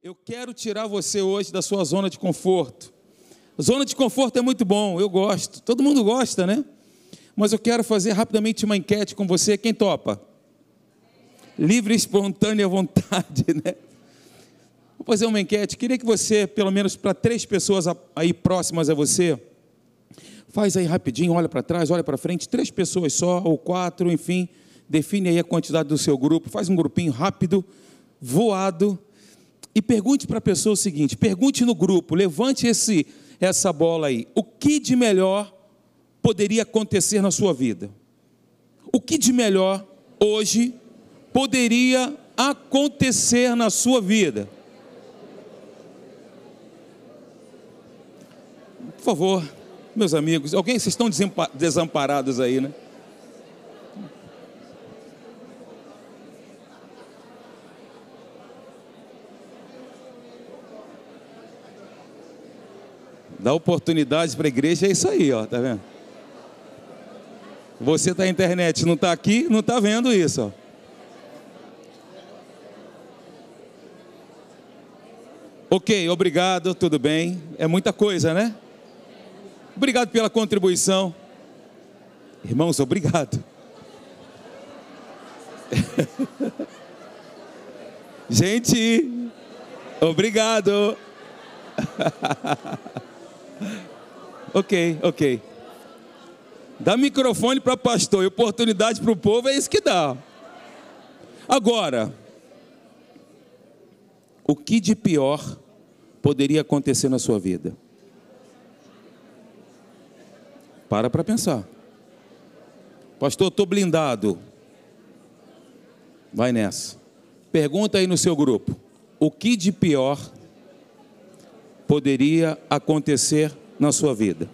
Eu quero tirar você hoje da sua zona de conforto. Zona de conforto é muito bom, eu gosto. Todo mundo gosta, né? Mas eu quero fazer rapidamente uma enquete com você. Quem topa? Livre, espontânea vontade, né? Vou fazer uma enquete. Queria que você, pelo menos para três pessoas aí próximas a você, faz aí rapidinho, olha para trás, olha para frente, três pessoas só, ou quatro, enfim, define aí a quantidade do seu grupo, faz um grupinho rápido, voado, e pergunte para a pessoa o seguinte: pergunte no grupo, levante esse, essa bola aí. O que de melhor poderia acontecer na sua vida? O que de melhor hoje poderia acontecer na sua vida? Por favor, meus amigos, alguém, vocês estão desamparados aí, né? Dá oportunidade para a igreja, é isso aí, ó, tá vendo? Você está na internet, não está aqui, não está vendo isso, ó. Ok, obrigado, tudo bem. É muita coisa, né? Obrigado pela contribuição. Irmãos, obrigado. Gente, obrigado. ok, ok. Dá microfone para pastor e oportunidade para o povo, é isso que dá. Agora, o que de pior poderia acontecer na sua vida? Para para pensar. Pastor, estou blindado. Vai nessa. Pergunta aí no seu grupo: o que de pior poderia acontecer na sua vida?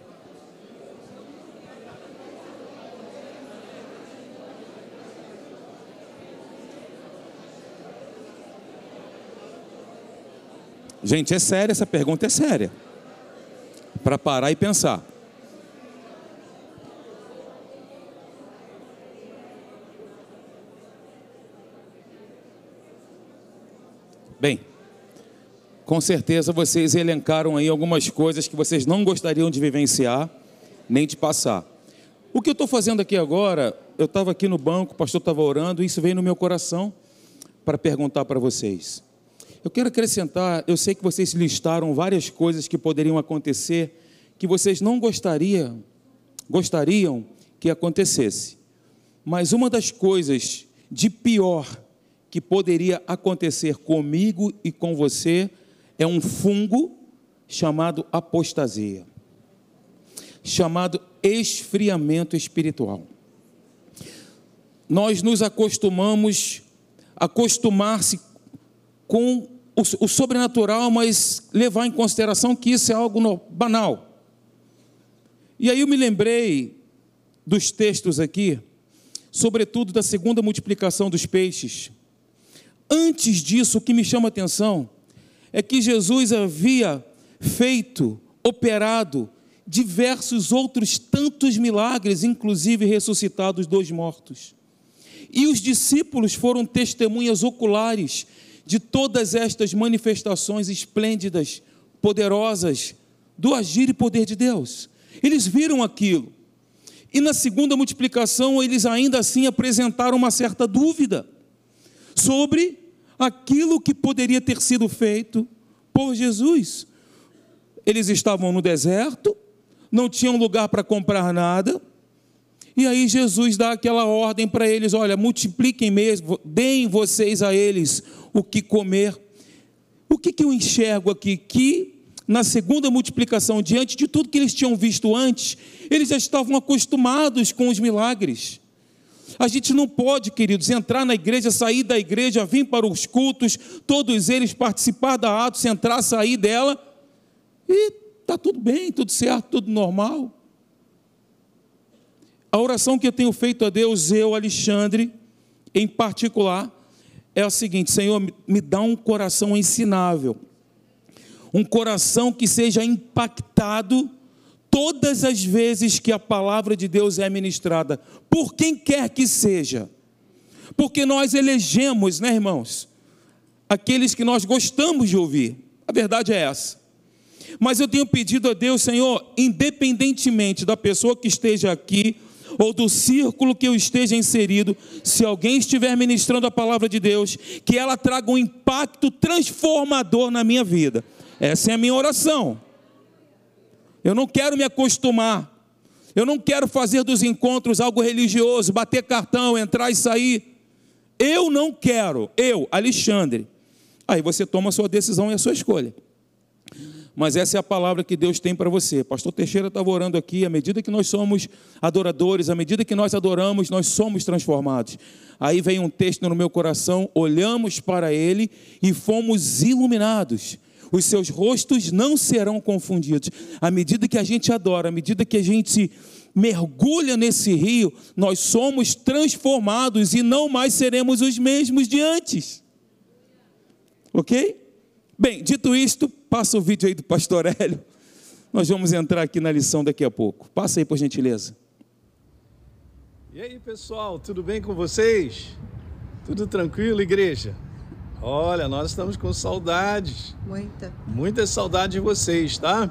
Gente, é séria, essa pergunta é séria. Para parar e pensar. Bem, com certeza vocês elencaram aí algumas coisas que vocês não gostariam de vivenciar, nem de passar. O que eu estou fazendo aqui agora, eu estava aqui no banco, o pastor estava orando, e isso veio no meu coração para perguntar para vocês. Eu quero acrescentar, eu sei que vocês listaram várias coisas que poderiam acontecer que vocês não gostariam, gostariam que acontecesse. Mas uma das coisas de pior que poderia acontecer comigo e com você é um fungo chamado apostasia, chamado esfriamento espiritual. Nós nos acostumamos a acostumar-se com o, sobrenatural, mas levar em consideração que isso é algo banal. E aí eu me lembrei dos textos aqui, sobretudo da segunda multiplicação dos peixes. Antes disso, o que me chama a atenção é que Jesus havia feito, operado diversos outros tantos milagres, inclusive ressuscitado os dois mortos. E os discípulos foram testemunhas oculares de todas estas manifestações esplêndidas, poderosas do agir e poder de Deus. Eles viram aquilo. E na segunda multiplicação, eles ainda assim apresentaram uma certa dúvida sobre aquilo que poderia ter sido feito por Jesus. Eles estavam no deserto, não tinham lugar para comprar nada, e aí Jesus dá aquela ordem para eles: olha, multipliquem mesmo, deem vocês a eles o que comer. O que, que eu enxergo aqui? Que na segunda multiplicação, diante de tudo que eles tinham visto antes, eles já estavam acostumados com os milagres. A gente não pode, queridos, entrar na igreja, sair da igreja, vir para os cultos, todos eles participar da ato, entrar, sair dela, e está tudo bem, tudo certo, tudo normal. A oração que eu tenho feito a Deus, eu, Alexandre, em particular, é a seguinte: Senhor, me dá um coração ensinável, um coração que seja impactado todas as vezes que a palavra de Deus é ministrada, por quem quer que seja, porque nós elegemos, né, irmãos, aqueles que nós gostamos de ouvir. A verdade é essa. Mas eu tenho pedido a Deus, Senhor, independentemente da pessoa que esteja aqui ou do círculo que eu esteja inserido, se alguém estiver ministrando a palavra de Deus, que ela traga um impacto transformador na minha vida. Essa é a minha oração. Eu não quero me acostumar. Eu não quero fazer dos encontros algo religioso, bater cartão, entrar e sair. Eu não quero, eu, Alexandre. Aí você toma a sua decisão e a sua escolha. Mas essa é a palavra que Deus tem para você. Pastor Teixeira estava orando aqui, à medida que nós somos adoradores, à medida que nós adoramos, nós somos transformados. Aí vem um texto no meu coração, olhamos para ele e fomos iluminados. Os seus rostos não serão confundidos. À medida que a gente adora, à medida que a gente mergulha nesse rio, nós somos transformados e não mais seremos os mesmos de antes. Ok? Bem, dito isto, passa o vídeo aí do pastor Hélio. Nós vamos entrar aqui na lição daqui a pouco. Passa aí, por gentileza. E aí, pessoal, tudo bem com vocês? Tudo tranquilo, igreja? Olha, nós estamos com saudades. Muita. Muita saudade de vocês, tá?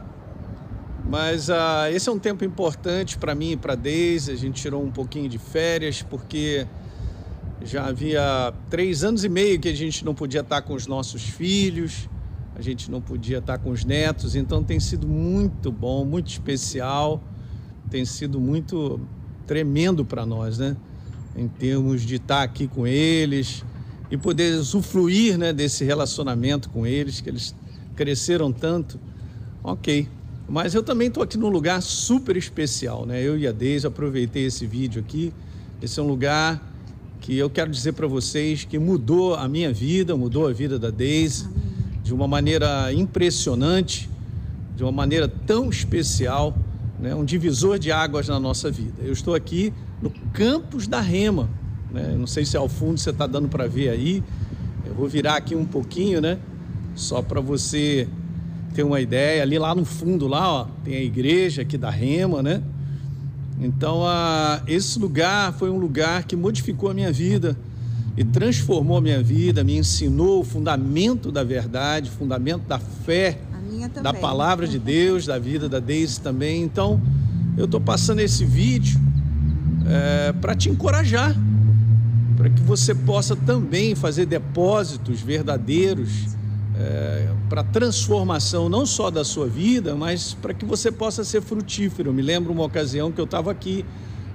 Mas uh, esse é um tempo importante para mim e para Deise. A gente tirou um pouquinho de férias porque já havia três anos e meio que a gente não podia estar com os nossos filhos a gente não podia estar com os netos, então tem sido muito bom, muito especial, tem sido muito tremendo para nós, né? Em termos de estar aqui com eles e poder usufruir né, desse relacionamento com eles, que eles cresceram tanto. Ok. Mas eu também estou aqui num lugar super especial, né? Eu e a Deise aproveitei esse vídeo aqui. Esse é um lugar que eu quero dizer para vocês que mudou a minha vida, mudou a vida da Deise. De uma maneira impressionante, de uma maneira tão especial, né? um divisor de águas na nossa vida. Eu estou aqui no Campos da Rema, né? não sei se ao fundo você está dando para ver aí, eu vou virar aqui um pouquinho, né? Só para você ter uma ideia. Ali lá no fundo, lá, ó, tem a igreja aqui da Rema, né? Então, a, esse lugar foi um lugar que modificou a minha vida e transformou a minha vida, me ensinou o fundamento da verdade, o fundamento da fé, da palavra de Deus, da vida da Deise também. Então, eu estou passando esse vídeo é, para te encorajar, para que você possa também fazer depósitos verdadeiros é, para transformação não só da sua vida, mas para que você possa ser frutífero. Eu me lembro uma ocasião que eu estava aqui,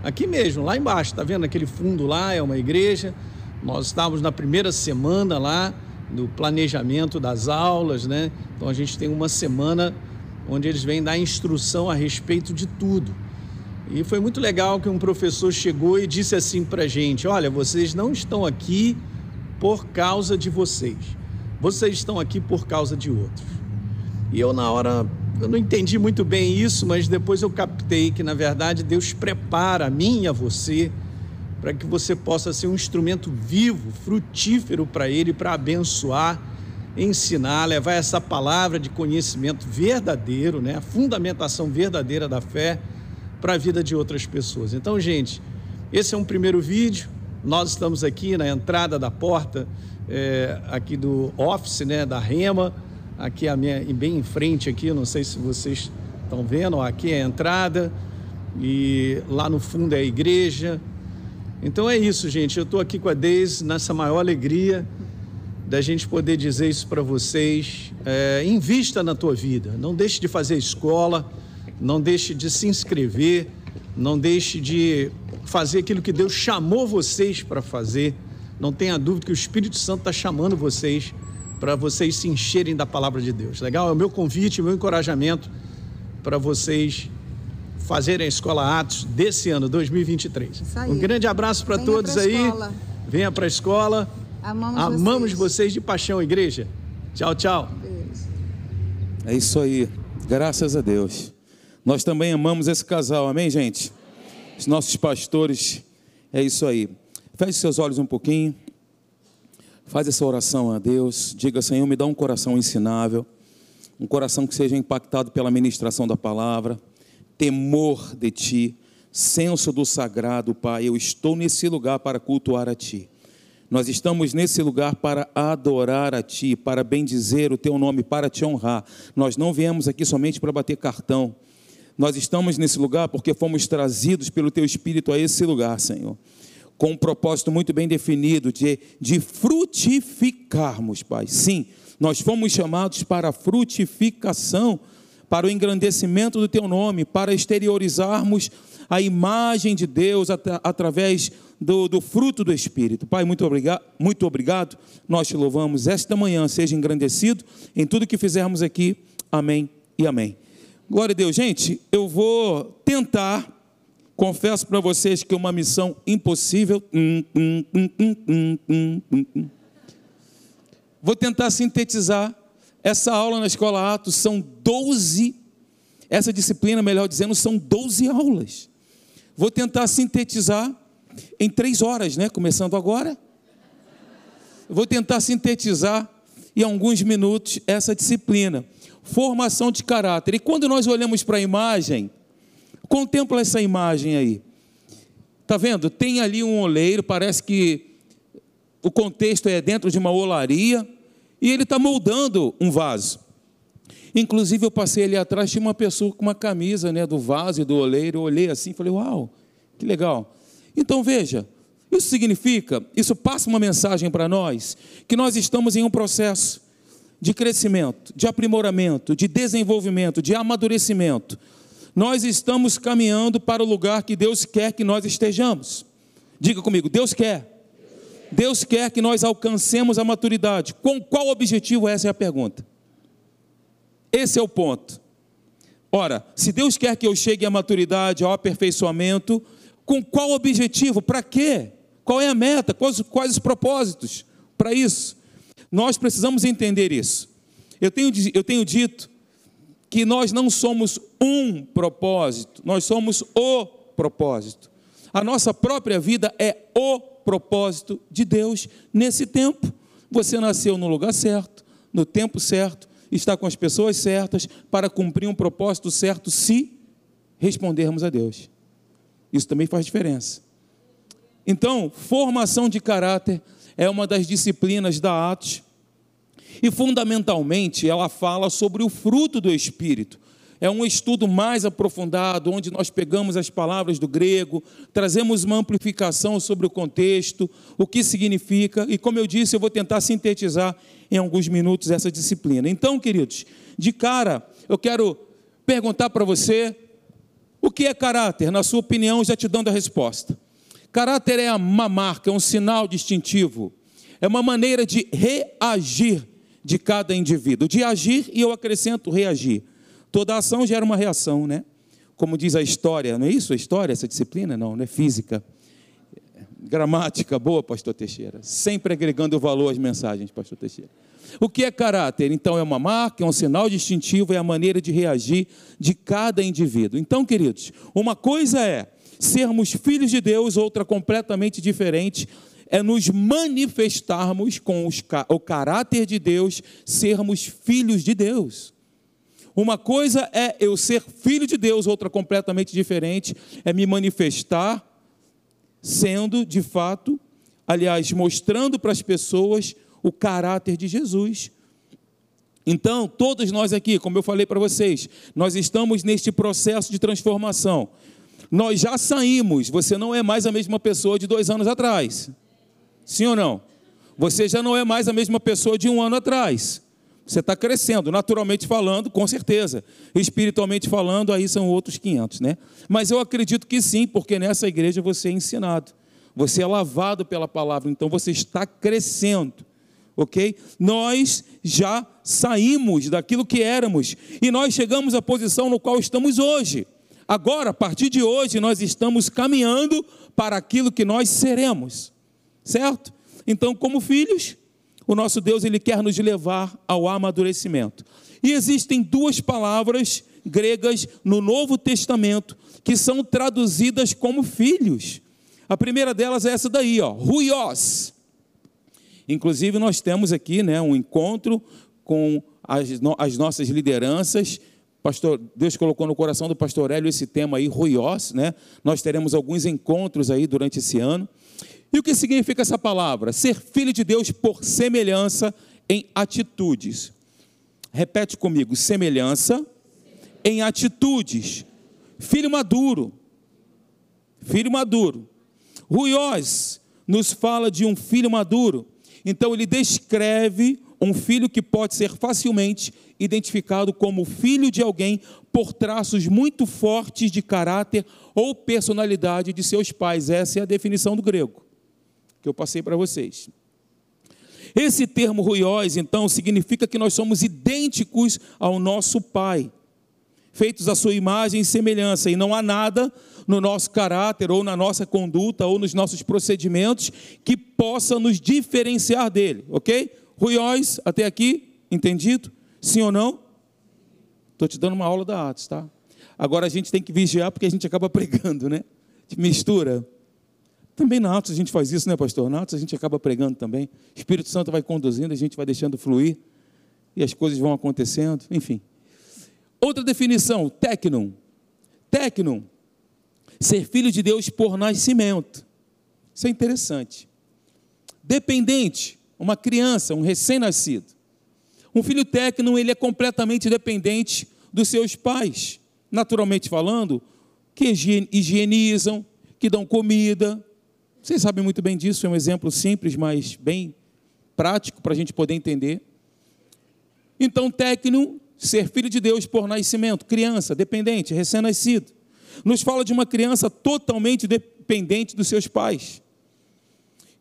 aqui mesmo, lá embaixo, tá vendo aquele fundo lá? É uma igreja. Nós estávamos na primeira semana lá do planejamento das aulas, né? Então a gente tem uma semana onde eles vêm dar instrução a respeito de tudo. E foi muito legal que um professor chegou e disse assim para gente: Olha, vocês não estão aqui por causa de vocês, vocês estão aqui por causa de outros. E eu, na hora, eu não entendi muito bem isso, mas depois eu captei que, na verdade, Deus prepara a mim e a você para que você possa ser um instrumento vivo, frutífero para Ele, para abençoar, ensinar, levar essa palavra de conhecimento verdadeiro, né, a fundamentação verdadeira da fé para a vida de outras pessoas. Então, gente, esse é um primeiro vídeo. Nós estamos aqui na entrada da porta é, aqui do office, né, da Rema, aqui a minha, bem em frente aqui, não sei se vocês estão vendo, aqui é a entrada e lá no fundo é a igreja. Então é isso, gente. Eu estou aqui com a Deise nessa maior alegria da gente poder dizer isso para vocês. É, invista na tua vida. Não deixe de fazer escola, não deixe de se inscrever, não deixe de fazer aquilo que Deus chamou vocês para fazer. Não tenha dúvida que o Espírito Santo está chamando vocês para vocês se encherem da palavra de Deus. Legal? É o meu convite, o meu encorajamento para vocês fazerem a Escola Atos desse ano, 2023. Um grande abraço para todos aí. Escola. Venha para a escola. Amamos, Amamos vocês. vocês. de paixão, igreja. Tchau, tchau. É isso aí. Graças a Deus. Nós também amamos esse casal, amém, gente? Os nossos pastores, é isso aí. Feche seus olhos um pouquinho. Faz essa oração a Deus. Diga, Senhor, me dá um coração ensinável, um coração que seja impactado pela ministração da palavra temor de ti, senso do sagrado, Pai. Eu estou nesse lugar para cultuar a ti. Nós estamos nesse lugar para adorar a Ti, para bendizer o Teu nome, para Te honrar. Nós não viemos aqui somente para bater cartão. Nós estamos nesse lugar porque fomos trazidos pelo Teu Espírito a esse lugar, Senhor, com um propósito muito bem definido de, de frutificarmos, Pai. Sim, nós fomos chamados para a frutificação, para o engrandecimento do Teu nome, para exteriorizarmos a imagem de Deus at através do, do, fruto do Espírito. Pai, muito obrigado, muito obrigado. Nós te louvamos esta manhã, seja engrandecido em tudo que fizermos aqui. Amém e amém. Glória a Deus. Gente, eu vou tentar, confesso para vocês que é uma missão impossível. Hum, hum, hum, vou tentar sintetizar essa aula na Escola Atos. São 12, essa disciplina, melhor dizendo, são 12 aulas. Vou tentar sintetizar em três horas, né? Começando agora. Vou tentar sintetizar em alguns minutos essa disciplina. Formação de caráter. E quando nós olhamos para a imagem, contempla essa imagem aí. Tá vendo? Tem ali um oleiro, parece que o contexto é dentro de uma olaria, e ele está moldando um vaso. Inclusive, eu passei ali atrás, tinha uma pessoa com uma camisa né, do vaso e do oleiro. Eu olhei assim e falei: Uau, que legal. Então, veja, isso significa, isso passa uma mensagem para nós, que nós estamos em um processo de crescimento, de aprimoramento, de desenvolvimento, de amadurecimento. Nós estamos caminhando para o lugar que Deus quer que nós estejamos. Diga comigo: Deus quer. Deus quer que nós alcancemos a maturidade. Com qual objetivo? Essa é a pergunta. Esse é o ponto. Ora, se Deus quer que eu chegue à maturidade, ao aperfeiçoamento, com qual objetivo? Para quê? Qual é a meta? Quais, quais os propósitos para isso? Nós precisamos entender isso. Eu tenho, eu tenho dito que nós não somos um propósito, nós somos o propósito. A nossa própria vida é o propósito de Deus nesse tempo. Você nasceu no lugar certo, no tempo certo, está com as pessoas certas para cumprir um propósito certo se respondermos a Deus. Isso também faz diferença. Então, formação de caráter é uma das disciplinas da Atos e, fundamentalmente, ela fala sobre o fruto do Espírito é um estudo mais aprofundado, onde nós pegamos as palavras do grego, trazemos uma amplificação sobre o contexto, o que significa, e como eu disse, eu vou tentar sintetizar em alguns minutos essa disciplina. Então, queridos, de cara, eu quero perguntar para você o que é caráter, na sua opinião, já te dando a resposta. Caráter é uma marca, é um sinal distintivo, é uma maneira de reagir de cada indivíduo, de agir e eu acrescento reagir. Toda ação gera uma reação, né? Como diz a história, não é isso a história, essa disciplina? Não, não é física. Gramática boa, pastor Teixeira. Sempre agregando valor às mensagens, pastor Teixeira. O que é caráter? Então, é uma marca, é um sinal distintivo, é a maneira de reagir de cada indivíduo. Então, queridos, uma coisa é sermos filhos de Deus, outra completamente diferente é nos manifestarmos com os, o caráter de Deus, sermos filhos de Deus. Uma coisa é eu ser filho de Deus, outra completamente diferente é me manifestar sendo, de fato, aliás, mostrando para as pessoas o caráter de Jesus. Então, todos nós aqui, como eu falei para vocês, nós estamos neste processo de transformação. Nós já saímos, você não é mais a mesma pessoa de dois anos atrás. Sim ou não? Você já não é mais a mesma pessoa de um ano atrás. Você está crescendo, naturalmente falando, com certeza. Espiritualmente falando, aí são outros 500, né? Mas eu acredito que sim, porque nessa igreja você é ensinado. Você é lavado pela palavra, então você está crescendo. OK? Nós já saímos daquilo que éramos e nós chegamos à posição no qual estamos hoje. Agora, a partir de hoje, nós estamos caminhando para aquilo que nós seremos. Certo? Então, como filhos, o nosso Deus ele quer nos levar ao amadurecimento. E existem duas palavras gregas no Novo Testamento que são traduzidas como filhos. A primeira delas é essa daí, ó, ruios. Inclusive nós temos aqui, né, um encontro com as, as nossas lideranças Pastor, Deus colocou no coração do pastor Hélio esse tema aí, ruiós, né? Nós teremos alguns encontros aí durante esse ano. E o que significa essa palavra? Ser filho de Deus por semelhança em atitudes. Repete comigo: semelhança em atitudes. Filho maduro. Filho maduro. Ruiós nos fala de um filho maduro. Então ele descreve um filho que pode ser facilmente identificado como filho de alguém por traços muito fortes de caráter ou personalidade de seus pais. Essa é a definição do grego que eu passei para vocês. Esse termo ruiós, então, significa que nós somos idênticos ao nosso pai, feitos à sua imagem e semelhança, e não há nada no nosso caráter, ou na nossa conduta, ou nos nossos procedimentos que possa nos diferenciar dele, ok? Ruiós, até aqui, entendido? Sim ou não? Estou te dando uma aula da Atos, tá? Agora a gente tem que vigiar porque a gente acaba pregando, né? Mistura. Também na Atos a gente faz isso, né, pastor? Na Atos a gente acaba pregando também. O Espírito Santo vai conduzindo, a gente vai deixando fluir e as coisas vão acontecendo, enfim. Outra definição, tecnum. Tecnum, ser filho de Deus por nascimento. Isso é interessante. Dependente, uma criança, um recém-nascido. Um filho técnico, ele é completamente dependente dos seus pais, naturalmente falando, que higienizam, que dão comida. Vocês sabem muito bem disso, é um exemplo simples, mas bem prático para a gente poder entender. Então, técnico, ser filho de Deus por nascimento, criança, dependente, recém-nascido. Nos fala de uma criança totalmente dependente dos seus pais.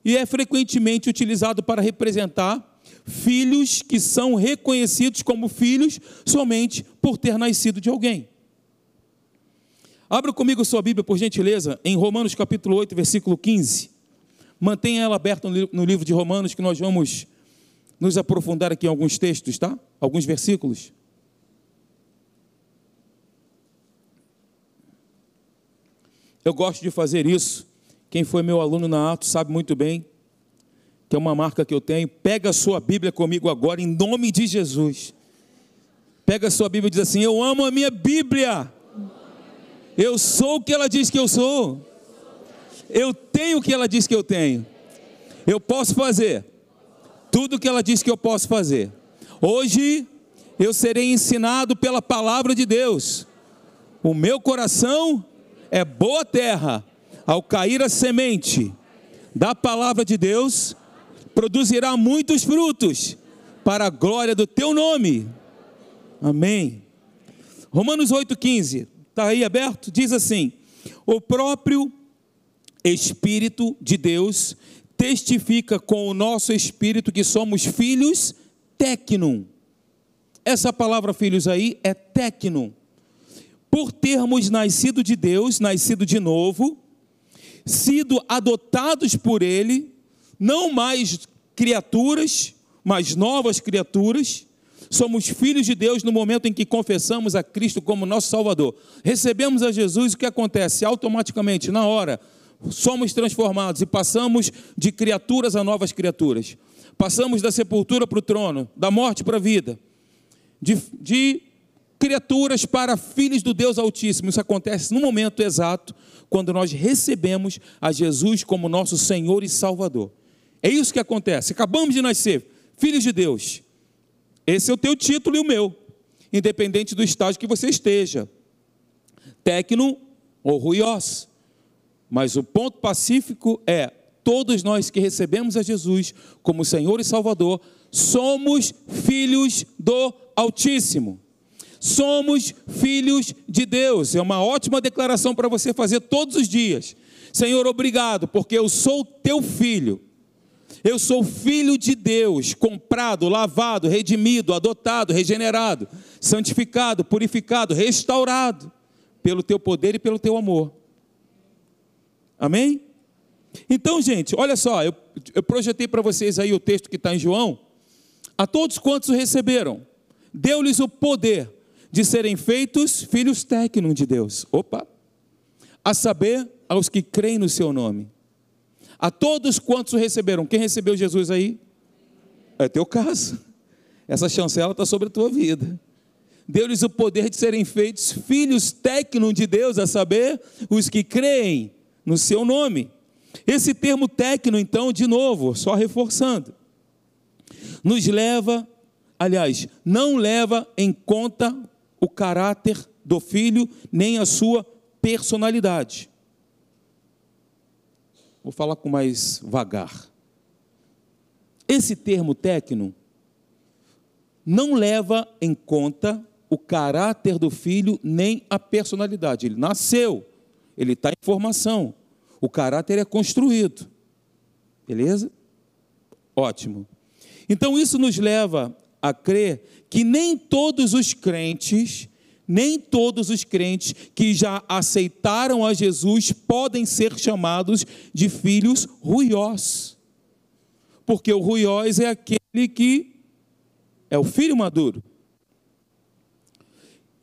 E é frequentemente utilizado para representar filhos que são reconhecidos como filhos somente por ter nascido de alguém. Abra comigo sua Bíblia, por gentileza, em Romanos capítulo 8, versículo 15. Mantenha ela aberta no livro de Romanos, que nós vamos nos aprofundar aqui em alguns textos, tá? Alguns versículos. Eu gosto de fazer isso. Quem foi meu aluno na Atos sabe muito bem que é uma marca que eu tenho. Pega a sua Bíblia comigo agora, em nome de Jesus. Pega a sua Bíblia e diz assim: Eu amo a minha Bíblia. Eu sou o que ela diz que eu sou. Eu tenho o que ela diz que eu tenho. Eu posso fazer tudo o que ela diz que eu posso fazer. Hoje eu serei ensinado pela palavra de Deus. O meu coração é boa terra. Ao cair a semente da palavra de Deus, produzirá muitos frutos para a glória do teu nome. Amém. Romanos 8,15, está aí aberto? Diz assim: O próprio Espírito de Deus testifica com o nosso espírito que somos filhos tecnum. Essa palavra filhos aí é tecnum. Por termos nascido de Deus, nascido de novo, sido adotados por Ele, não mais criaturas, mas novas criaturas. Somos filhos de Deus no momento em que confessamos a Cristo como nosso Salvador. Recebemos a Jesus, o que acontece? Automaticamente, na hora, somos transformados e passamos de criaturas a novas criaturas. Passamos da sepultura para o trono, da morte para a vida, de, de criaturas para filhos do Deus Altíssimo. Isso acontece no momento exato quando nós recebemos a Jesus como nosso Senhor e Salvador. É isso que acontece. Acabamos de nascer, filhos de Deus. Esse é o teu título e o meu, independente do estágio que você esteja. Tecno ou ruiós. Mas o ponto pacífico é: todos nós que recebemos a Jesus como Senhor e Salvador, somos filhos do Altíssimo. Somos filhos de Deus. É uma ótima declaração para você fazer todos os dias. Senhor, obrigado, porque eu sou teu filho. Eu sou filho de Deus, comprado, lavado, redimido, adotado, regenerado, santificado, purificado, restaurado pelo teu poder e pelo teu amor. Amém? Então, gente, olha só, eu, eu projetei para vocês aí o texto que está em João. A todos quantos o receberam, deu-lhes o poder de serem feitos filhos técnicos de Deus. Opa! A saber, aos que creem no seu nome. A todos quantos receberam. Quem recebeu Jesus aí? É teu caso. Essa chancela está sobre a tua vida. deu-lhes o poder de serem feitos filhos técnicos de Deus, a saber, os que creem no seu nome. Esse termo técnico, então, de novo, só reforçando, nos leva, aliás, não leva em conta o caráter do filho, nem a sua personalidade. Vou falar com mais vagar. Esse termo técnico não leva em conta o caráter do filho nem a personalidade. Ele nasceu, ele está em formação, o caráter é construído. Beleza? Ótimo. Então isso nos leva a crer que nem todos os crentes, nem todos os crentes que já aceitaram a Jesus podem ser chamados de filhos ruiós. Porque o ruiós é aquele que é o filho maduro.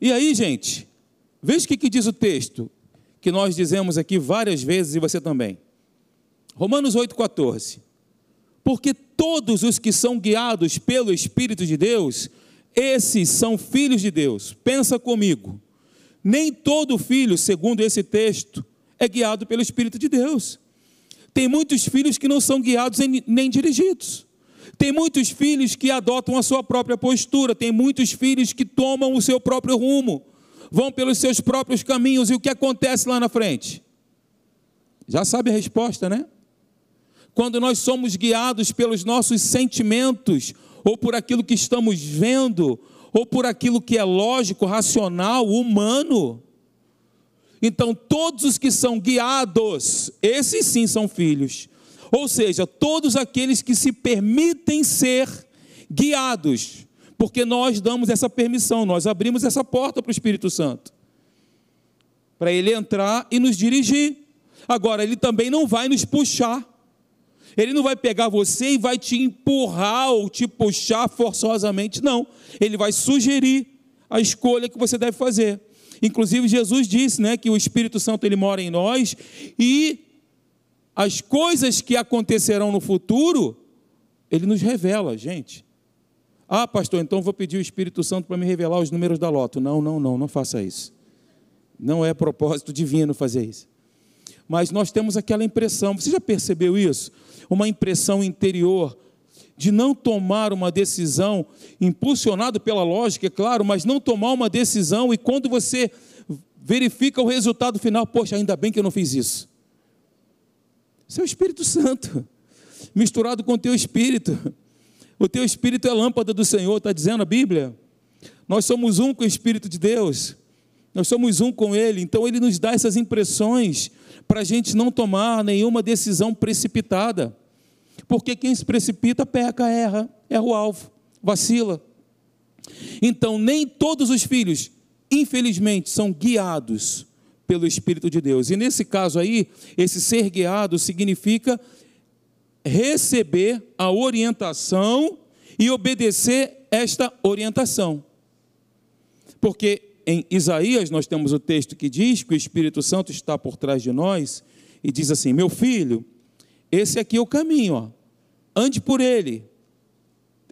E aí, gente, veja o que, que diz o texto, que nós dizemos aqui várias vezes e você também. Romanos 8,14. Porque todos os que são guiados pelo Espírito de Deus, esses são filhos de Deus. Pensa comigo. Nem todo filho, segundo esse texto, é guiado pelo Espírito de Deus. Tem muitos filhos que não são guiados nem dirigidos. Tem muitos filhos que adotam a sua própria postura, tem muitos filhos que tomam o seu próprio rumo, vão pelos seus próprios caminhos, e o que acontece lá na frente? Já sabe a resposta, né? Quando nós somos guiados pelos nossos sentimentos, ou por aquilo que estamos vendo, ou por aquilo que é lógico, racional, humano. Então, todos os que são guiados, esses sim são filhos. Ou seja, todos aqueles que se permitem ser guiados, porque nós damos essa permissão, nós abrimos essa porta para o Espírito Santo, para ele entrar e nos dirigir. Agora, ele também não vai nos puxar, ele não vai pegar você e vai te empurrar ou te puxar forçosamente, não. Ele vai sugerir a escolha que você deve fazer. Inclusive Jesus disse, né, que o Espírito Santo ele mora em nós e as coisas que acontecerão no futuro, ele nos revela, gente. Ah, pastor, então vou pedir o Espírito Santo para me revelar os números da loto. Não, não, não, não faça isso. Não é propósito divino fazer isso. Mas nós temos aquela impressão, você já percebeu isso? Uma impressão interior de não tomar uma decisão, impulsionado pela lógica, é claro, mas não tomar uma decisão e quando você verifica o resultado final, poxa, ainda bem que eu não fiz isso. Isso é Espírito Santo, misturado com o teu espírito. O teu espírito é a lâmpada do Senhor, está dizendo a Bíblia. Nós somos um com o Espírito de Deus, nós somos um com Ele, então Ele nos dá essas impressões para a gente não tomar nenhuma decisão precipitada, porque quem se precipita peca, erra, erra o alvo, vacila. Então, nem todos os filhos, infelizmente, são guiados pelo Espírito de Deus. E nesse caso aí, esse ser guiado significa receber a orientação e obedecer esta orientação. Porque em Isaías nós temos o texto que diz que o Espírito Santo está por trás de nós e diz assim: Meu filho, esse aqui é o caminho, ó. ande por ele.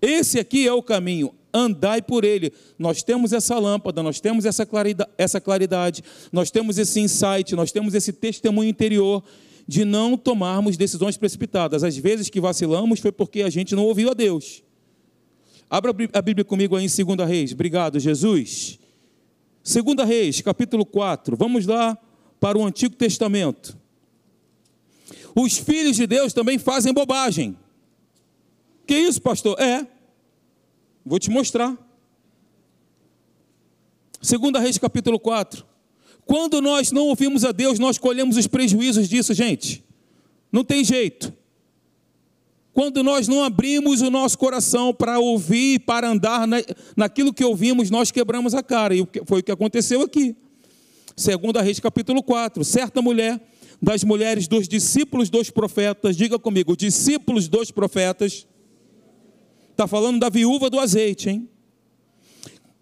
Esse aqui é o caminho, andai por ele. Nós temos essa lâmpada, nós temos essa claridade, essa claridade, nós temos esse insight, nós temos esse testemunho interior de não tomarmos decisões precipitadas. Às vezes que vacilamos foi porque a gente não ouviu a Deus. Abra a Bíblia comigo aí em 2 Reis. Obrigado, Jesus. 2 Reis, capítulo 4. Vamos lá para o Antigo Testamento. Os filhos de Deus também fazem bobagem. Que isso, pastor? É. Vou te mostrar. Segunda Reis capítulo 4. Quando nós não ouvimos a Deus, nós colhemos os prejuízos disso, gente. Não tem jeito. Quando nós não abrimos o nosso coração para ouvir, para andar na, naquilo que ouvimos, nós quebramos a cara. E foi o que aconteceu aqui. Segunda Reis capítulo 4. Certa mulher das mulheres dos discípulos dos profetas, diga comigo, discípulos dos profetas, Está falando da viúva do azeite, hein?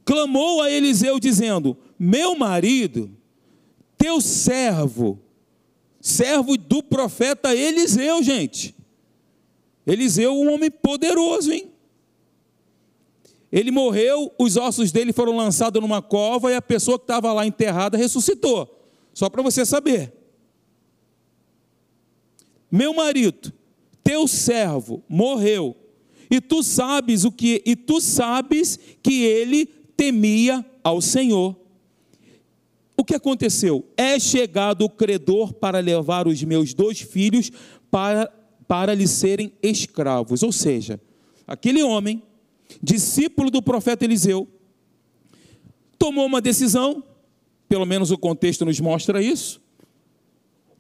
Clamou a Eliseu dizendo: Meu marido, teu servo, servo do profeta Eliseu, gente. Eliseu, um homem poderoso, hein? Ele morreu, os ossos dele foram lançados numa cova e a pessoa que estava lá enterrada ressuscitou. Só para você saber. Meu marido, teu servo, morreu. E tu sabes o que e tu sabes que ele temia ao Senhor. O que aconteceu? É chegado o credor para levar os meus dois filhos para, para lhe serem escravos. Ou seja, aquele homem discípulo do profeta Eliseu, tomou uma decisão, pelo menos o contexto nos mostra isso,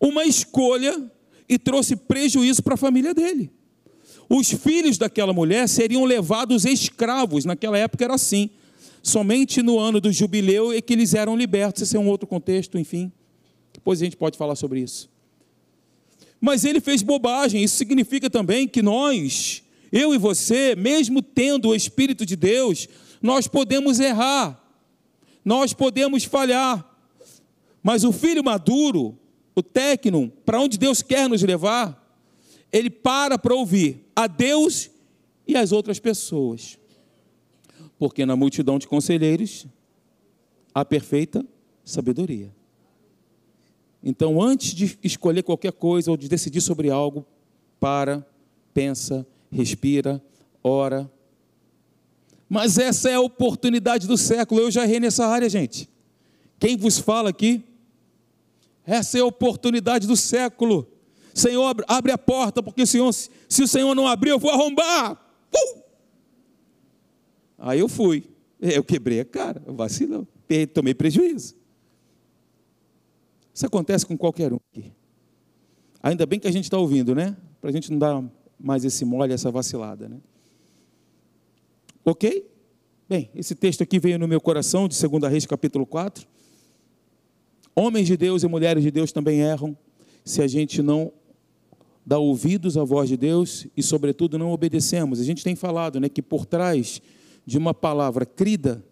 uma escolha e trouxe prejuízo para a família dele. Os filhos daquela mulher seriam levados escravos, naquela época era assim. Somente no ano do jubileu é que eles eram libertos. Esse é um outro contexto, enfim. Depois a gente pode falar sobre isso. Mas ele fez bobagem. Isso significa também que nós eu e você, mesmo tendo o Espírito de Deus, nós podemos errar, nós podemos falhar, mas o filho maduro, o técnico, para onde Deus quer nos levar, ele para para ouvir a Deus e as outras pessoas, porque na multidão de conselheiros há perfeita sabedoria. Então, antes de escolher qualquer coisa ou de decidir sobre algo, para, pensa respira, ora. Mas essa é a oportunidade do século. Eu já errei nessa área, gente. Quem vos fala aqui? Essa é a oportunidade do século. Senhor, abre a porta, porque Senhor, se o Senhor não abrir, eu vou arrombar. Uh! Aí eu fui. Eu quebrei a cara, vacilou, tomei prejuízo. Isso acontece com qualquer um aqui. Ainda bem que a gente está ouvindo, né? Para a gente não dar mais esse mole, essa vacilada. Né? Ok? Bem, esse texto aqui veio no meu coração, de 2 Reis, capítulo 4. Homens de Deus e mulheres de Deus também erram se a gente não dá ouvidos à voz de Deus e, sobretudo, não obedecemos. A gente tem falado né, que por trás de uma palavra crida,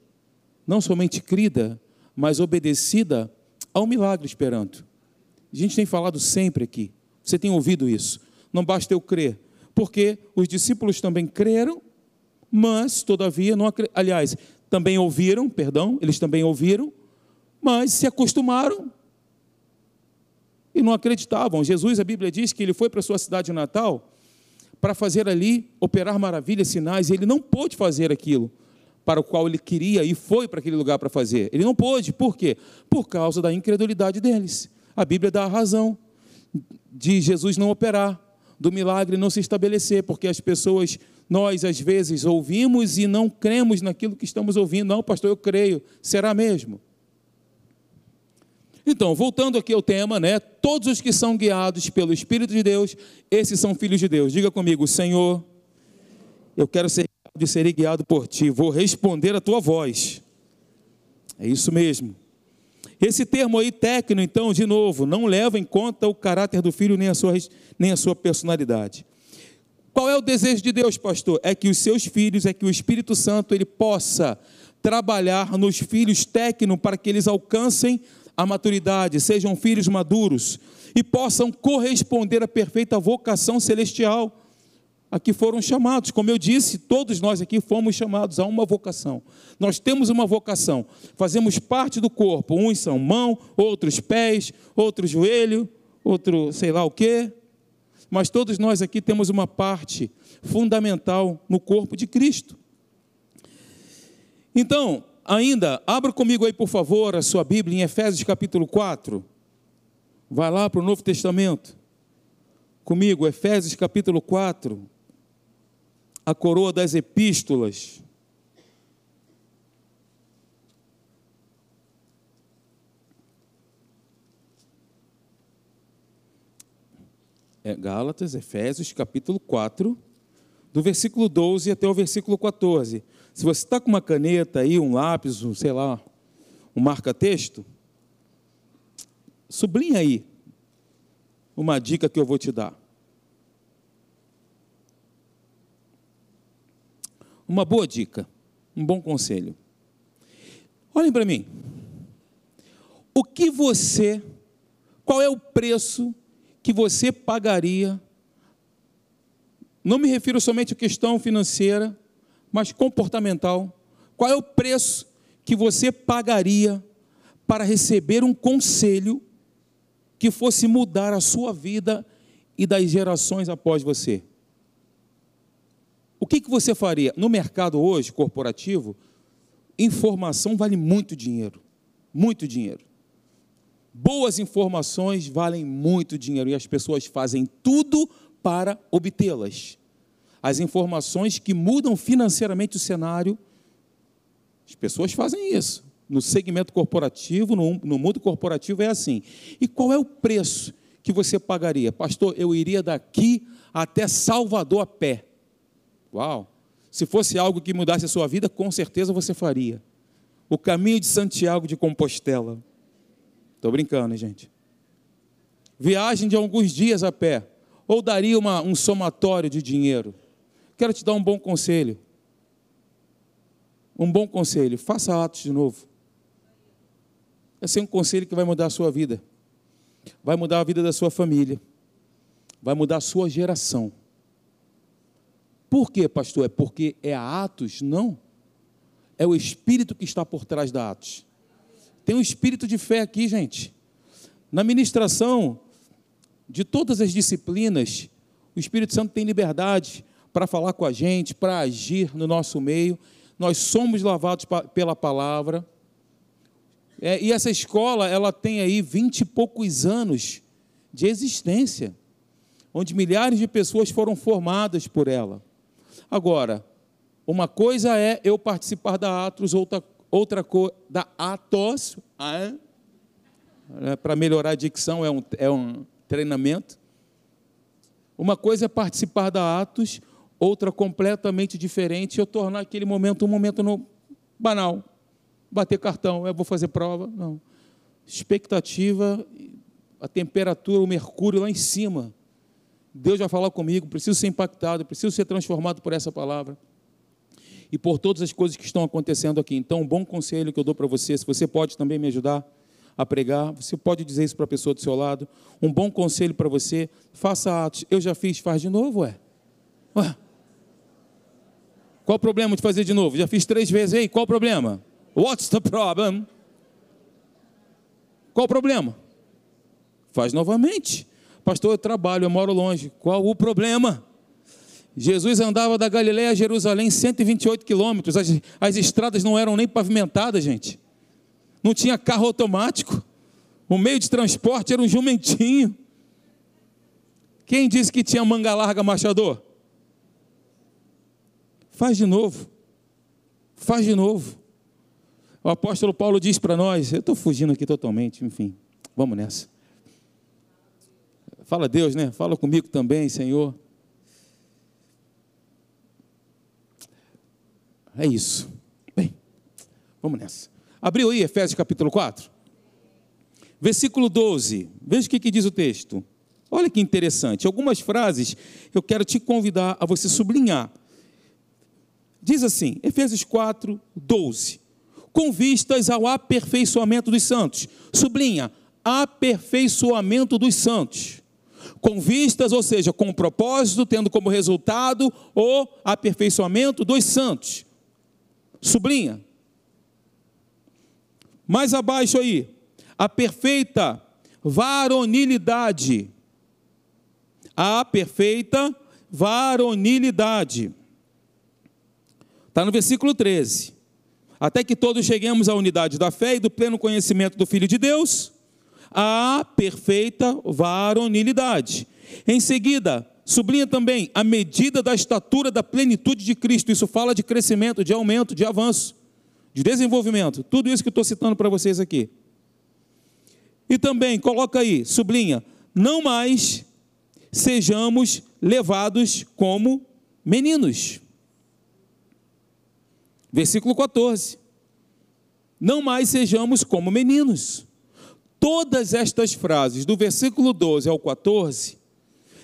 não somente crida, mas obedecida, há um milagre esperando. A gente tem falado sempre aqui. Você tem ouvido isso. Não basta eu crer, porque os discípulos também creram, mas todavia não aliás, também ouviram, perdão, eles também ouviram, mas se acostumaram e não acreditavam. Jesus, a Bíblia diz que ele foi para sua cidade natal para fazer ali, operar maravilhas, sinais, e ele não pôde fazer aquilo para o qual ele queria e foi para aquele lugar para fazer. Ele não pôde, por quê? Por causa da incredulidade deles. A Bíblia dá a razão de Jesus não operar do milagre não se estabelecer, porque as pessoas, nós às vezes ouvimos e não cremos naquilo que estamos ouvindo. Não, pastor, eu creio. Será mesmo? Então, voltando aqui ao tema, né? Todos os que são guiados pelo Espírito de Deus, esses são filhos de Deus. Diga comigo, Senhor, eu quero ser de ser guiado por ti. Vou responder a tua voz. É isso mesmo. Esse termo aí, técnico, então, de novo, não leva em conta o caráter do filho nem a sua, nem a sua personalidade. Qual é o desejo de Deus, pastor? É que os seus filhos, é que o Espírito Santo ele possa trabalhar nos filhos técnicos para que eles alcancem a maturidade, sejam filhos maduros e possam corresponder à perfeita vocação celestial a que foram chamados. Como eu disse, todos nós aqui fomos chamados a uma vocação. Nós temos uma vocação, fazemos parte do corpo. Uns são mão, outros pés, outros joelho, outro sei lá o quê. Mas todos nós aqui temos uma parte fundamental no corpo de Cristo. Então, ainda, abra comigo aí, por favor, a sua Bíblia em Efésios capítulo 4. Vai lá para o Novo Testamento. Comigo, Efésios capítulo 4 a coroa das epístolas. É Gálatas, Efésios, capítulo 4, do versículo 12 até o versículo 14. Se você está com uma caneta aí, um lápis, um, sei lá, um marca-texto, sublinha aí uma dica que eu vou te dar. Uma boa dica, um bom conselho. Olhem para mim. O que você, qual é o preço que você pagaria? Não me refiro somente à questão financeira, mas comportamental. Qual é o preço que você pagaria para receber um conselho que fosse mudar a sua vida e das gerações após você? Que, que você faria? No mercado hoje, corporativo, informação vale muito dinheiro. Muito dinheiro. Boas informações valem muito dinheiro e as pessoas fazem tudo para obtê-las. As informações que mudam financeiramente o cenário, as pessoas fazem isso. No segmento corporativo, no, no mundo corporativo é assim. E qual é o preço que você pagaria? Pastor, eu iria daqui até Salvador a pé. Uau! Se fosse algo que mudasse a sua vida, com certeza você faria. O caminho de Santiago de Compostela. Estou brincando, gente. Viagem de alguns dias a pé. Ou daria uma, um somatório de dinheiro. Quero te dar um bom conselho. Um bom conselho. Faça atos de novo. Esse é um conselho que vai mudar a sua vida. Vai mudar a vida da sua família. Vai mudar a sua geração. Por quê, pastor? É porque é a Atos? Não. É o Espírito que está por trás da Atos. Tem um espírito de fé aqui, gente. Na ministração de todas as disciplinas, o Espírito Santo tem liberdade para falar com a gente, para agir no nosso meio. Nós somos lavados pela palavra. É, e essa escola, ela tem aí vinte e poucos anos de existência, onde milhares de pessoas foram formadas por ela. Agora, uma coisa é eu participar da Atos, outra, outra coisa da Atos, ah, é, para melhorar a dicção, é um, é um treinamento. Uma coisa é participar da Atos, outra completamente diferente, eu tornar aquele momento um momento no, banal. Bater cartão, eu vou fazer prova. Não. Expectativa, a temperatura, o mercúrio lá em cima. Deus vai falar comigo, preciso ser impactado, preciso ser transformado por essa palavra. E por todas as coisas que estão acontecendo aqui. Então, um bom conselho que eu dou para você, se você pode também me ajudar a pregar, você pode dizer isso para a pessoa do seu lado. Um bom conselho para você, faça atos. Eu já fiz, faz de novo, ué. ué. Qual o problema de fazer de novo? Já fiz três vezes. Ei, qual o problema? What's the problem? Qual o problema? Faz novamente. Pastor, eu trabalho, eu moro longe. Qual o problema? Jesus andava da Galiléia a Jerusalém 128 quilômetros. As, as estradas não eram nem pavimentadas, gente. Não tinha carro automático. O meio de transporte era um jumentinho. Quem disse que tinha manga larga marchador? Faz de novo. Faz de novo. O apóstolo Paulo diz para nós, eu estou fugindo aqui totalmente, enfim, vamos nessa. Fala Deus, né? Fala comigo também, Senhor. É isso. Bem, vamos nessa. Abriu aí Efésios capítulo 4. Versículo 12. Veja o que, que diz o texto. Olha que interessante. Algumas frases eu quero te convidar a você sublinhar. Diz assim, Efésios 4, 12. Com vistas ao aperfeiçoamento dos santos. Sublinha, aperfeiçoamento dos santos com vistas, ou seja, com propósito, tendo como resultado o aperfeiçoamento dos santos. Sublinha. Mais abaixo aí, a perfeita varonilidade. A perfeita varonilidade. Está no versículo 13. Até que todos cheguemos à unidade da fé e do pleno conhecimento do Filho de Deus a perfeita varonilidade. Em seguida, sublinha também a medida da estatura da plenitude de Cristo. Isso fala de crescimento, de aumento, de avanço, de desenvolvimento. Tudo isso que estou citando para vocês aqui. E também, coloca aí, sublinha, não mais sejamos levados como meninos. Versículo 14. Não mais sejamos como meninos. Todas estas frases, do versículo 12 ao 14,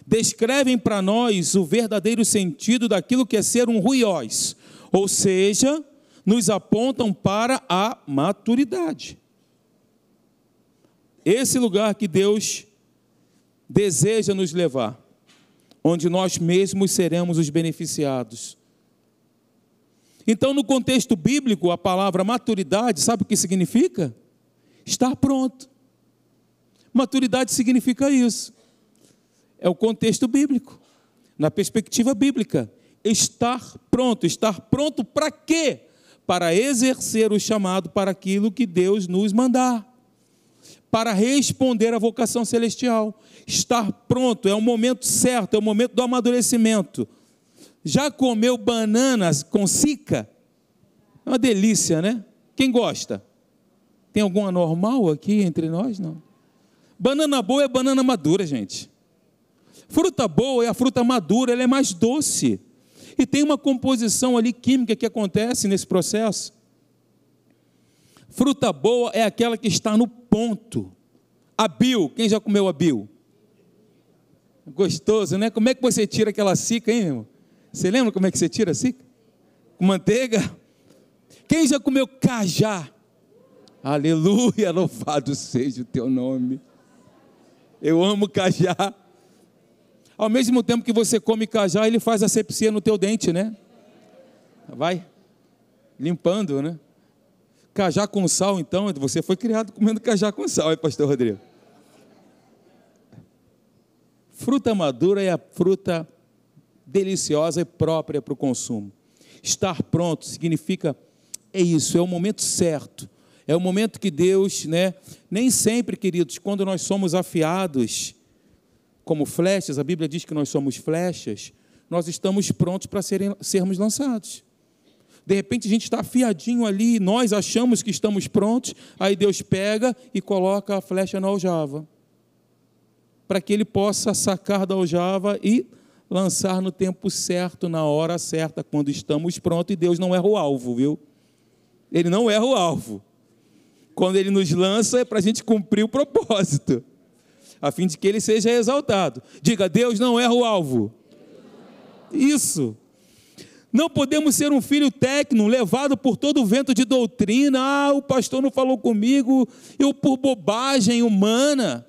descrevem para nós o verdadeiro sentido daquilo que é ser um ruiós, ou seja, nos apontam para a maturidade. Esse lugar que Deus deseja nos levar, onde nós mesmos seremos os beneficiados. Então, no contexto bíblico, a palavra maturidade, sabe o que significa? Estar pronto. Maturidade significa isso. É o contexto bíblico. Na perspectiva bíblica, estar pronto. Estar pronto para quê? Para exercer o chamado para aquilo que Deus nos mandar. Para responder à vocação celestial. Estar pronto é o momento certo, é o momento do amadurecimento. Já comeu bananas com cica? É uma delícia, né? Quem gosta? Tem algum anormal aqui entre nós? Não. Banana boa é banana madura, gente. Fruta boa é a fruta madura, ela é mais doce. E tem uma composição ali química que acontece nesse processo. Fruta boa é aquela que está no ponto. Abil, quem já comeu abil? Gostoso, né? Como é que você tira aquela cica, hein, irmão? Você lembra como é que você tira assim? Com manteiga? Quem já comeu cajá? Aleluia, louvado seja o teu nome. Eu amo cajá. Ao mesmo tempo que você come cajá, ele faz asepsia no teu dente, né? Vai limpando, né? Cajá com sal, então, você foi criado comendo cajá com sal, é pastor Rodrigo? Fruta madura é a fruta deliciosa e própria para o consumo. Estar pronto significa é isso, é o momento certo. É o momento que Deus, né? Nem sempre, queridos, quando nós somos afiados como flechas, a Bíblia diz que nós somos flechas, nós estamos prontos para serem, sermos lançados. De repente a gente está afiadinho ali, nós achamos que estamos prontos, aí Deus pega e coloca a flecha na aljava, para que ele possa sacar da aljava e lançar no tempo certo, na hora certa, quando estamos prontos, e Deus não erra o alvo, viu? Ele não erra o alvo. Quando ele nos lança, é para a gente cumprir o propósito, a fim de que ele seja exaltado. Diga, Deus não erra o alvo. Isso. Não podemos ser um filho técnico, levado por todo o vento de doutrina. Ah, o pastor não falou comigo, eu por bobagem humana.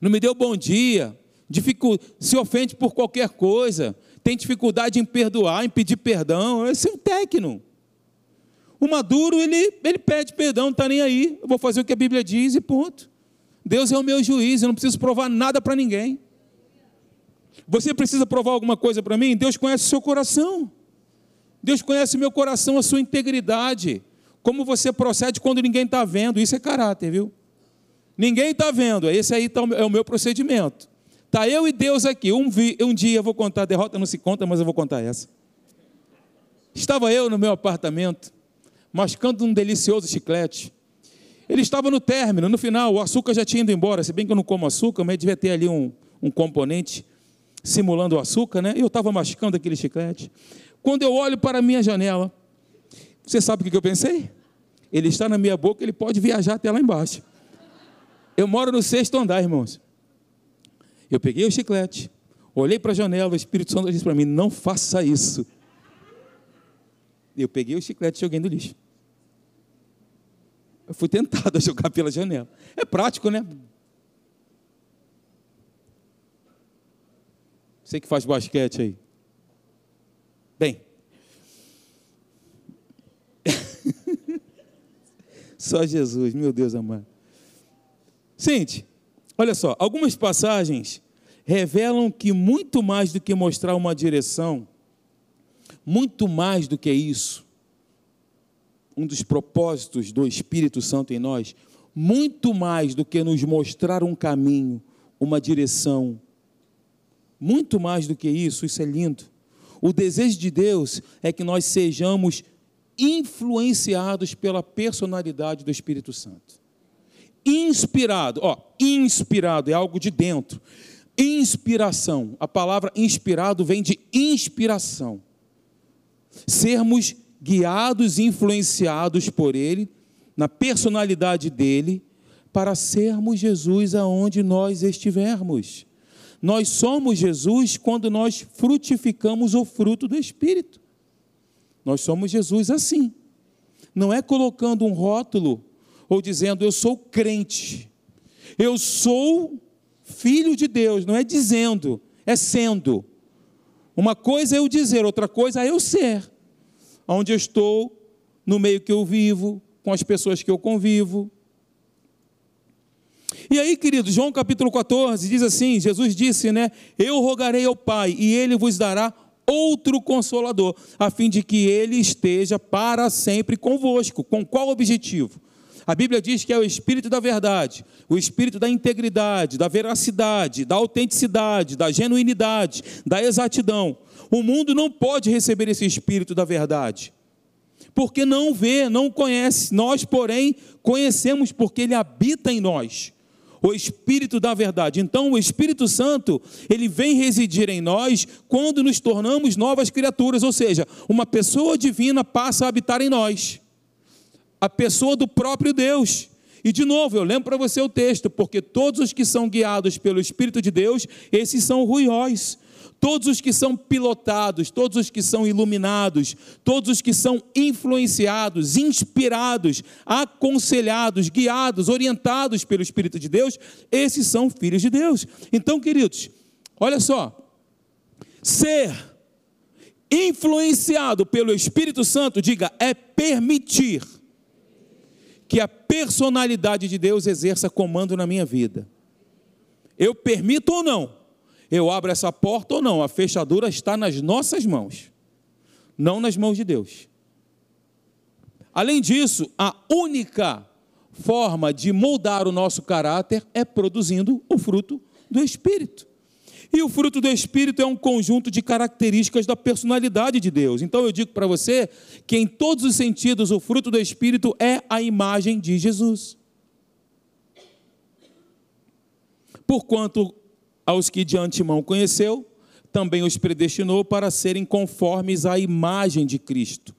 Não me deu bom dia se ofende por qualquer coisa, tem dificuldade em perdoar, em pedir perdão, esse é um técnico. O maduro, ele, ele pede perdão, não está nem aí. Eu vou fazer o que a Bíblia diz e ponto. Deus é o meu juiz, eu não preciso provar nada para ninguém. Você precisa provar alguma coisa para mim? Deus conhece o seu coração. Deus conhece o meu coração, a sua integridade. Como você procede quando ninguém está vendo. Isso é caráter, viu? Ninguém está vendo. Esse aí tá, é o meu procedimento. Está eu e Deus aqui. Um, vi, um dia eu vou contar, a derrota não se conta, mas eu vou contar essa. Estava eu no meu apartamento, mascando um delicioso chiclete. Ele estava no término, no final, o açúcar já tinha ido embora. Se bem que eu não como açúcar, mas devia ter ali um, um componente simulando o açúcar, né? Eu estava mascando aquele chiclete. Quando eu olho para a minha janela, você sabe o que eu pensei? Ele está na minha boca, ele pode viajar até lá embaixo. Eu moro no sexto andar, irmãos. Eu peguei o chiclete, olhei para a janela, o Espírito Santo disse para mim: não faça isso. Eu peguei o chiclete e joguei no lixo. Eu fui tentado a jogar pela janela. É prático, né? Você que faz basquete aí. Bem. Só Jesus, meu Deus amado. Sente, Olha só, algumas passagens revelam que muito mais do que mostrar uma direção, muito mais do que isso, um dos propósitos do Espírito Santo em nós, muito mais do que nos mostrar um caminho, uma direção, muito mais do que isso, isso é lindo. O desejo de Deus é que nós sejamos influenciados pela personalidade do Espírito Santo inspirado. Ó, inspirado é algo de dentro. Inspiração. A palavra inspirado vem de inspiração. Sermos guiados e influenciados por Ele, na personalidade dele, para sermos Jesus aonde nós estivermos. Nós somos Jesus quando nós frutificamos o fruto do Espírito. Nós somos Jesus assim. Não é colocando um rótulo ou dizendo eu sou crente, eu sou filho de Deus, não é dizendo, é sendo. Uma coisa é eu dizer, outra coisa é eu ser. onde eu estou, no meio que eu vivo, com as pessoas que eu convivo. E aí, querido, João capítulo 14 diz assim: Jesus disse, né? Eu rogarei ao Pai, e ele vos dará outro consolador, a fim de que ele esteja para sempre convosco. Com qual objetivo? A Bíblia diz que é o espírito da verdade, o espírito da integridade, da veracidade, da autenticidade, da genuinidade, da exatidão. O mundo não pode receber esse espírito da verdade, porque não vê, não conhece. Nós, porém, conhecemos porque ele habita em nós o Espírito da verdade. Então, o Espírito Santo, ele vem residir em nós quando nos tornamos novas criaturas, ou seja, uma pessoa divina passa a habitar em nós, a pessoa do próprio Deus. E de novo, eu lembro para você o texto, porque todos os que são guiados pelo Espírito de Deus, esses são ruióis todos os que são pilotados, todos os que são iluminados, todos os que são influenciados, inspirados, aconselhados, guiados, orientados pelo Espírito de Deus, esses são filhos de Deus. Então, queridos, olha só, ser influenciado pelo Espírito Santo, diga, é permitir que a personalidade de Deus exerça comando na minha vida. Eu permito ou não? eu abro essa porta ou não, a fechadura está nas nossas mãos, não nas mãos de Deus. Além disso, a única forma de moldar o nosso caráter é produzindo o fruto do Espírito. E o fruto do Espírito é um conjunto de características da personalidade de Deus. Então eu digo para você que, em todos os sentidos, o fruto do Espírito é a imagem de Jesus. Porquanto aos que de antemão conheceu, também os predestinou para serem conformes à imagem de Cristo.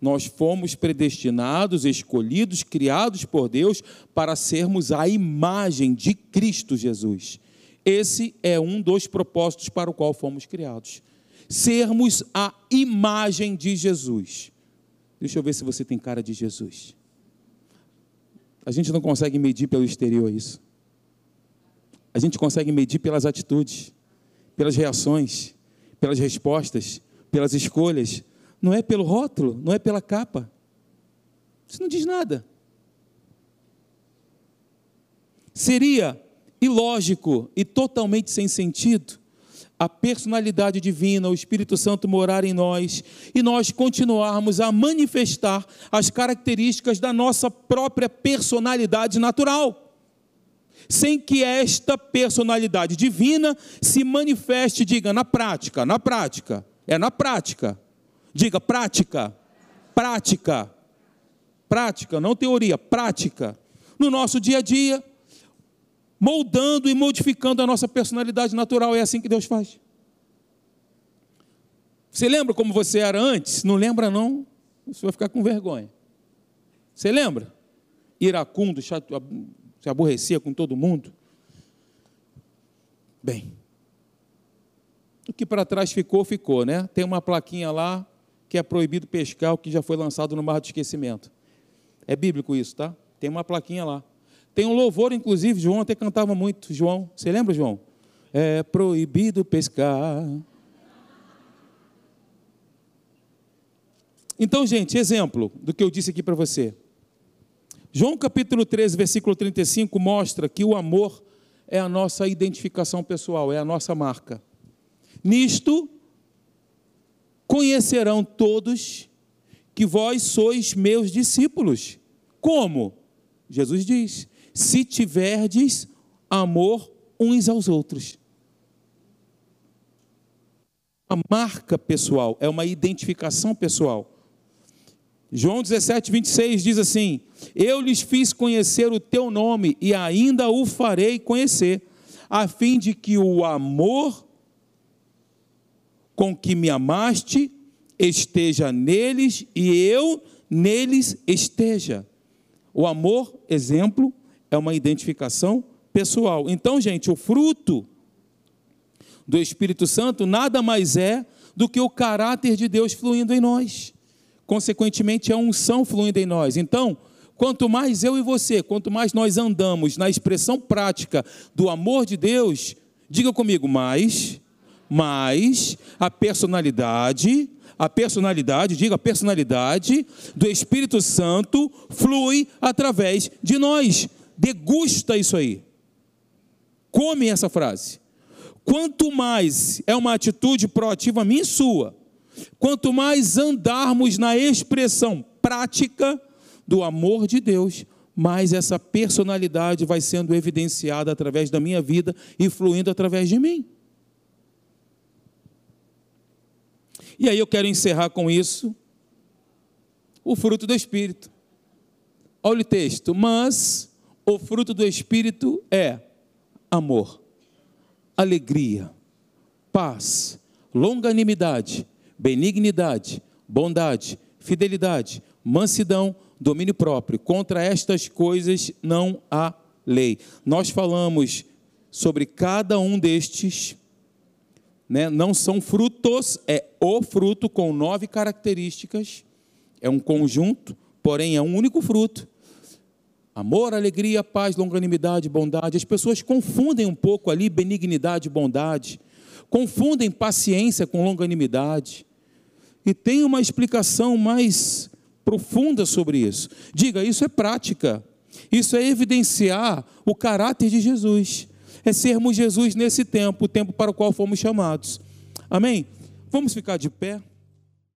Nós fomos predestinados, escolhidos, criados por Deus para sermos a imagem de Cristo Jesus. Esse é um dos propósitos para o qual fomos criados. Sermos a imagem de Jesus. Deixa eu ver se você tem cara de Jesus. A gente não consegue medir pelo exterior isso a gente consegue medir pelas atitudes, pelas reações, pelas respostas, pelas escolhas. Não é pelo rótulo, não é pela capa. Isso não diz nada. Seria ilógico e totalmente sem sentido a personalidade divina, o Espírito Santo morar em nós e nós continuarmos a manifestar as características da nossa própria personalidade natural sem que esta personalidade divina se manifeste, diga, na prática, na prática, é na prática. Diga, prática, prática, prática, não teoria, prática. No nosso dia a dia, moldando e modificando a nossa personalidade natural, é assim que Deus faz. Você lembra como você era antes? Não lembra, não? Você vai ficar com vergonha. Você lembra? Iracundo, chato, se aborrecia com todo mundo. Bem, o que para trás ficou, ficou, né? Tem uma plaquinha lá que é proibido pescar, o que já foi lançado no mar de esquecimento. É bíblico isso, tá? Tem uma plaquinha lá. Tem um louvor, inclusive, João até cantava muito. João, você lembra, João? É proibido pescar. Então, gente, exemplo do que eu disse aqui para você. João capítulo 13, versículo 35 mostra que o amor é a nossa identificação pessoal, é a nossa marca. Nisto conhecerão todos que vós sois meus discípulos. Como? Jesus diz: se tiverdes amor uns aos outros. A marca pessoal é uma identificação pessoal. João 17, 26 diz assim: Eu lhes fiz conhecer o teu nome e ainda o farei conhecer, a fim de que o amor com que me amaste esteja neles e eu neles esteja. O amor, exemplo, é uma identificação pessoal. Então, gente, o fruto do Espírito Santo nada mais é do que o caráter de Deus fluindo em nós consequentemente, a unção fluindo em nós. Então, quanto mais eu e você, quanto mais nós andamos na expressão prática do amor de Deus, diga comigo, mais mas a personalidade, a personalidade, diga a personalidade do Espírito Santo flui através de nós. Degusta isso aí. Come essa frase. Quanto mais é uma atitude proativa minha e sua, quanto mais andarmos na expressão prática do amor de Deus, mais essa personalidade vai sendo evidenciada através da minha vida e fluindo através de mim. E aí eu quero encerrar com isso o fruto do Espírito. Olha o texto. Mas o fruto do Espírito é amor, alegria, paz, longanimidade, benignidade, bondade, fidelidade, mansidão, domínio próprio. Contra estas coisas não há lei. Nós falamos sobre cada um destes né, não são frutos, é o fruto com nove características, é um conjunto, porém é um único fruto. Amor, alegria, paz, longanimidade, bondade. As pessoas confundem um pouco ali benignidade e bondade, confundem paciência com longanimidade. E tem uma explicação mais profunda sobre isso. Diga, isso é prática. Isso é evidenciar o caráter de Jesus é sermos Jesus nesse tempo, o tempo para o qual fomos chamados. Amém? Vamos ficar de pé.